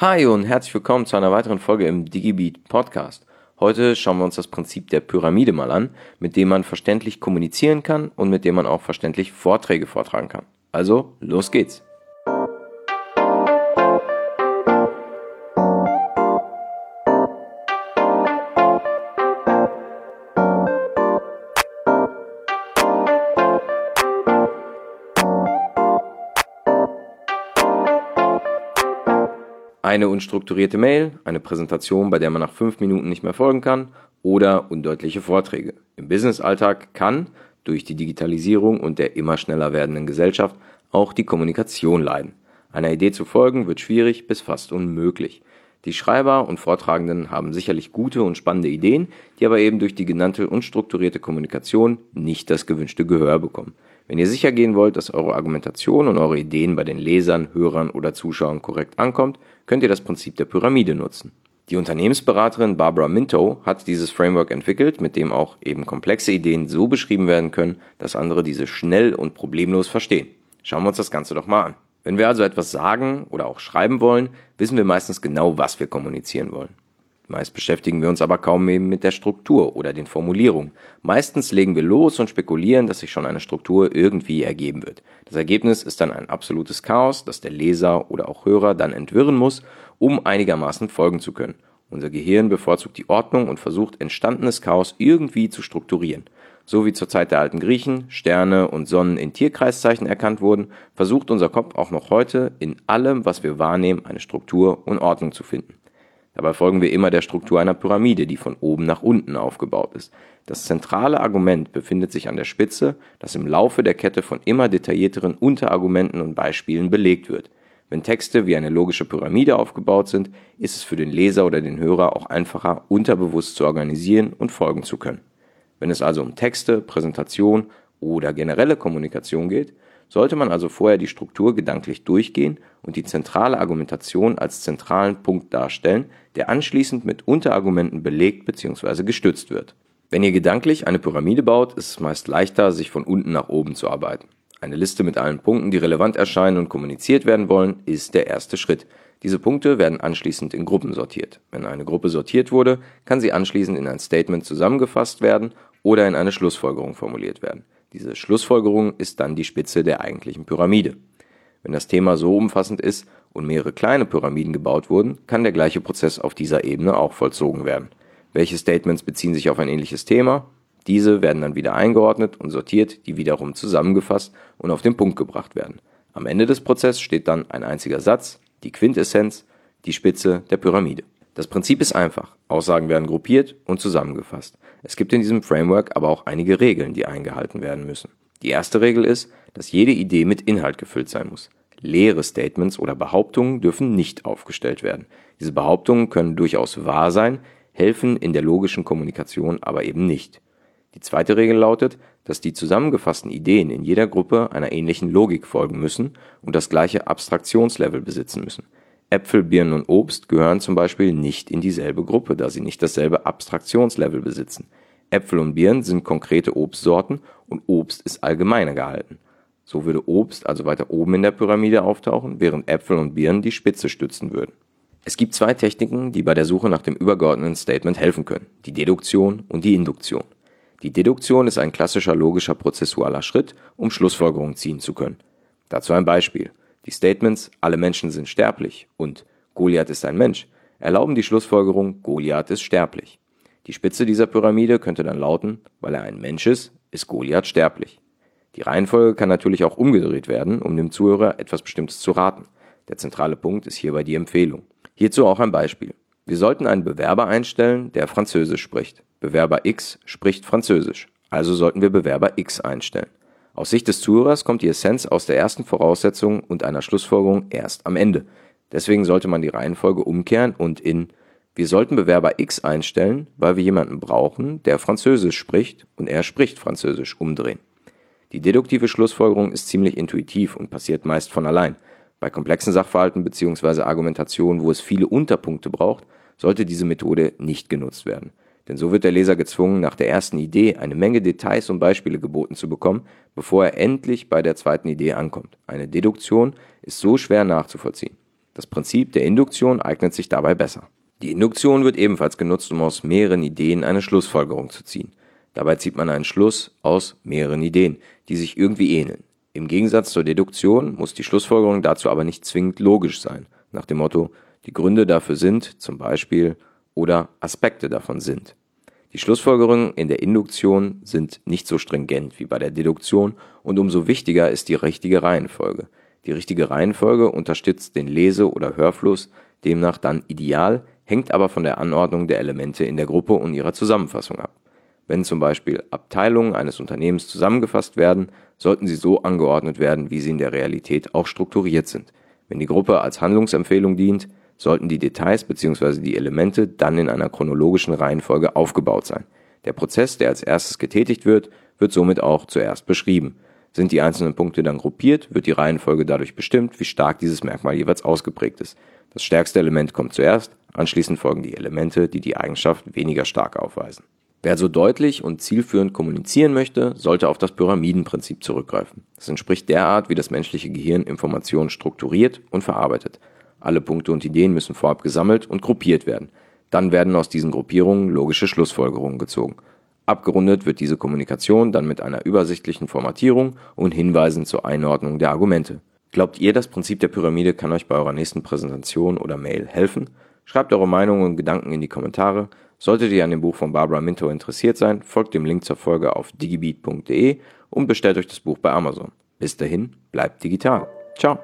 Hi und herzlich willkommen zu einer weiteren Folge im DigiBeat Podcast. Heute schauen wir uns das Prinzip der Pyramide mal an, mit dem man verständlich kommunizieren kann und mit dem man auch verständlich Vorträge vortragen kann. Also, los geht's! Eine unstrukturierte Mail, eine Präsentation, bei der man nach fünf Minuten nicht mehr folgen kann oder undeutliche Vorträge. Im Businessalltag kann durch die Digitalisierung und der immer schneller werdenden Gesellschaft auch die Kommunikation leiden. Einer Idee zu folgen wird schwierig bis fast unmöglich. Die Schreiber und Vortragenden haben sicherlich gute und spannende Ideen, die aber eben durch die genannte unstrukturierte Kommunikation nicht das gewünschte Gehör bekommen. Wenn ihr sicher gehen wollt, dass eure Argumentation und eure Ideen bei den Lesern, Hörern oder Zuschauern korrekt ankommt, könnt ihr das Prinzip der Pyramide nutzen. Die Unternehmensberaterin Barbara Minto hat dieses Framework entwickelt, mit dem auch eben komplexe Ideen so beschrieben werden können, dass andere diese schnell und problemlos verstehen. Schauen wir uns das Ganze doch mal an. Wenn wir also etwas sagen oder auch schreiben wollen, wissen wir meistens genau, was wir kommunizieren wollen. Meist beschäftigen wir uns aber kaum eben mit der Struktur oder den Formulierungen. Meistens legen wir los und spekulieren, dass sich schon eine Struktur irgendwie ergeben wird. Das Ergebnis ist dann ein absolutes Chaos, das der Leser oder auch Hörer dann entwirren muss, um einigermaßen folgen zu können. Unser Gehirn bevorzugt die Ordnung und versucht entstandenes Chaos irgendwie zu strukturieren. So wie zur Zeit der alten Griechen Sterne und Sonnen in Tierkreiszeichen erkannt wurden, versucht unser Kopf auch noch heute in allem, was wir wahrnehmen, eine Struktur und Ordnung zu finden. Dabei folgen wir immer der Struktur einer Pyramide, die von oben nach unten aufgebaut ist. Das zentrale Argument befindet sich an der Spitze, das im Laufe der Kette von immer detaillierteren Unterargumenten und Beispielen belegt wird. Wenn Texte wie eine logische Pyramide aufgebaut sind, ist es für den Leser oder den Hörer auch einfacher, unterbewusst zu organisieren und folgen zu können. Wenn es also um Texte, Präsentation oder generelle Kommunikation geht, sollte man also vorher die Struktur gedanklich durchgehen und die zentrale Argumentation als zentralen Punkt darstellen, der anschließend mit Unterargumenten belegt bzw. gestützt wird. Wenn ihr gedanklich eine Pyramide baut, ist es meist leichter, sich von unten nach oben zu arbeiten. Eine Liste mit allen Punkten, die relevant erscheinen und kommuniziert werden wollen, ist der erste Schritt. Diese Punkte werden anschließend in Gruppen sortiert. Wenn eine Gruppe sortiert wurde, kann sie anschließend in ein Statement zusammengefasst werden oder in eine Schlussfolgerung formuliert werden. Diese Schlussfolgerung ist dann die Spitze der eigentlichen Pyramide. Wenn das Thema so umfassend ist und mehrere kleine Pyramiden gebaut wurden, kann der gleiche Prozess auf dieser Ebene auch vollzogen werden. Welche Statements beziehen sich auf ein ähnliches Thema? Diese werden dann wieder eingeordnet und sortiert, die wiederum zusammengefasst und auf den Punkt gebracht werden. Am Ende des Prozesses steht dann ein einziger Satz, die Quintessenz, die Spitze der Pyramide. Das Prinzip ist einfach. Aussagen werden gruppiert und zusammengefasst. Es gibt in diesem Framework aber auch einige Regeln, die eingehalten werden müssen. Die erste Regel ist, dass jede Idee mit Inhalt gefüllt sein muss. Leere Statements oder Behauptungen dürfen nicht aufgestellt werden. Diese Behauptungen können durchaus wahr sein, helfen in der logischen Kommunikation aber eben nicht. Die zweite Regel lautet, dass die zusammengefassten Ideen in jeder Gruppe einer ähnlichen Logik folgen müssen und das gleiche Abstraktionslevel besitzen müssen. Äpfel, Birnen und Obst gehören zum Beispiel nicht in dieselbe Gruppe, da sie nicht dasselbe Abstraktionslevel besitzen. Äpfel und Birnen sind konkrete Obstsorten und Obst ist allgemeiner gehalten. So würde Obst also weiter oben in der Pyramide auftauchen, während Äpfel und Birnen die Spitze stützen würden. Es gibt zwei Techniken, die bei der Suche nach dem übergeordneten Statement helfen können, die Deduktion und die Induktion. Die Deduktion ist ein klassischer logischer prozessualer Schritt, um Schlussfolgerungen ziehen zu können. Dazu ein Beispiel. Die Statements alle Menschen sind sterblich und Goliath ist ein Mensch erlauben die Schlussfolgerung Goliath ist sterblich. Die Spitze dieser Pyramide könnte dann lauten, weil er ein Mensch ist, ist Goliath sterblich. Die Reihenfolge kann natürlich auch umgedreht werden, um dem Zuhörer etwas Bestimmtes zu raten. Der zentrale Punkt ist hierbei die Empfehlung. Hierzu auch ein Beispiel. Wir sollten einen Bewerber einstellen, der Französisch spricht. Bewerber X spricht Französisch, also sollten wir Bewerber X einstellen. Aus Sicht des Zuhörers kommt die Essenz aus der ersten Voraussetzung und einer Schlussfolgerung erst am Ende. Deswegen sollte man die Reihenfolge umkehren und in wir sollten Bewerber X einstellen, weil wir jemanden brauchen, der Französisch spricht und er spricht Französisch umdrehen. Die deduktive Schlussfolgerung ist ziemlich intuitiv und passiert meist von allein. Bei komplexen Sachverhalten bzw. Argumentationen, wo es viele Unterpunkte braucht, sollte diese Methode nicht genutzt werden. Denn so wird der Leser gezwungen, nach der ersten Idee eine Menge Details und Beispiele geboten zu bekommen, bevor er endlich bei der zweiten Idee ankommt. Eine Deduktion ist so schwer nachzuvollziehen. Das Prinzip der Induktion eignet sich dabei besser. Die Induktion wird ebenfalls genutzt, um aus mehreren Ideen eine Schlussfolgerung zu ziehen. Dabei zieht man einen Schluss aus mehreren Ideen, die sich irgendwie ähneln. Im Gegensatz zur Deduktion muss die Schlussfolgerung dazu aber nicht zwingend logisch sein, nach dem Motto, die Gründe dafür sind zum Beispiel oder Aspekte davon sind. Die Schlussfolgerungen in der Induktion sind nicht so stringent wie bei der Deduktion und umso wichtiger ist die richtige Reihenfolge. Die richtige Reihenfolge unterstützt den Lese- oder Hörfluss, demnach dann ideal, hängt aber von der Anordnung der Elemente in der Gruppe und ihrer Zusammenfassung ab. Wenn zum Beispiel Abteilungen eines Unternehmens zusammengefasst werden, sollten sie so angeordnet werden, wie sie in der Realität auch strukturiert sind. Wenn die Gruppe als Handlungsempfehlung dient, sollten die Details bzw. die Elemente dann in einer chronologischen Reihenfolge aufgebaut sein. Der Prozess, der als erstes getätigt wird, wird somit auch zuerst beschrieben. Sind die einzelnen Punkte dann gruppiert, wird die Reihenfolge dadurch bestimmt, wie stark dieses Merkmal jeweils ausgeprägt ist. Das stärkste Element kommt zuerst, anschließend folgen die Elemente, die die Eigenschaft weniger stark aufweisen. Wer so deutlich und zielführend kommunizieren möchte, sollte auf das Pyramidenprinzip zurückgreifen. Es entspricht der Art, wie das menschliche Gehirn Informationen strukturiert und verarbeitet. Alle Punkte und Ideen müssen vorab gesammelt und gruppiert werden. Dann werden aus diesen Gruppierungen logische Schlussfolgerungen gezogen. Abgerundet wird diese Kommunikation dann mit einer übersichtlichen Formatierung und Hinweisen zur Einordnung der Argumente. Glaubt ihr, das Prinzip der Pyramide kann euch bei eurer nächsten Präsentation oder Mail helfen? Schreibt eure Meinungen und Gedanken in die Kommentare. Solltet ihr an dem Buch von Barbara Minto interessiert sein, folgt dem Link zur Folge auf digibeat.de und bestellt euch das Buch bei Amazon. Bis dahin, bleibt digital. Ciao.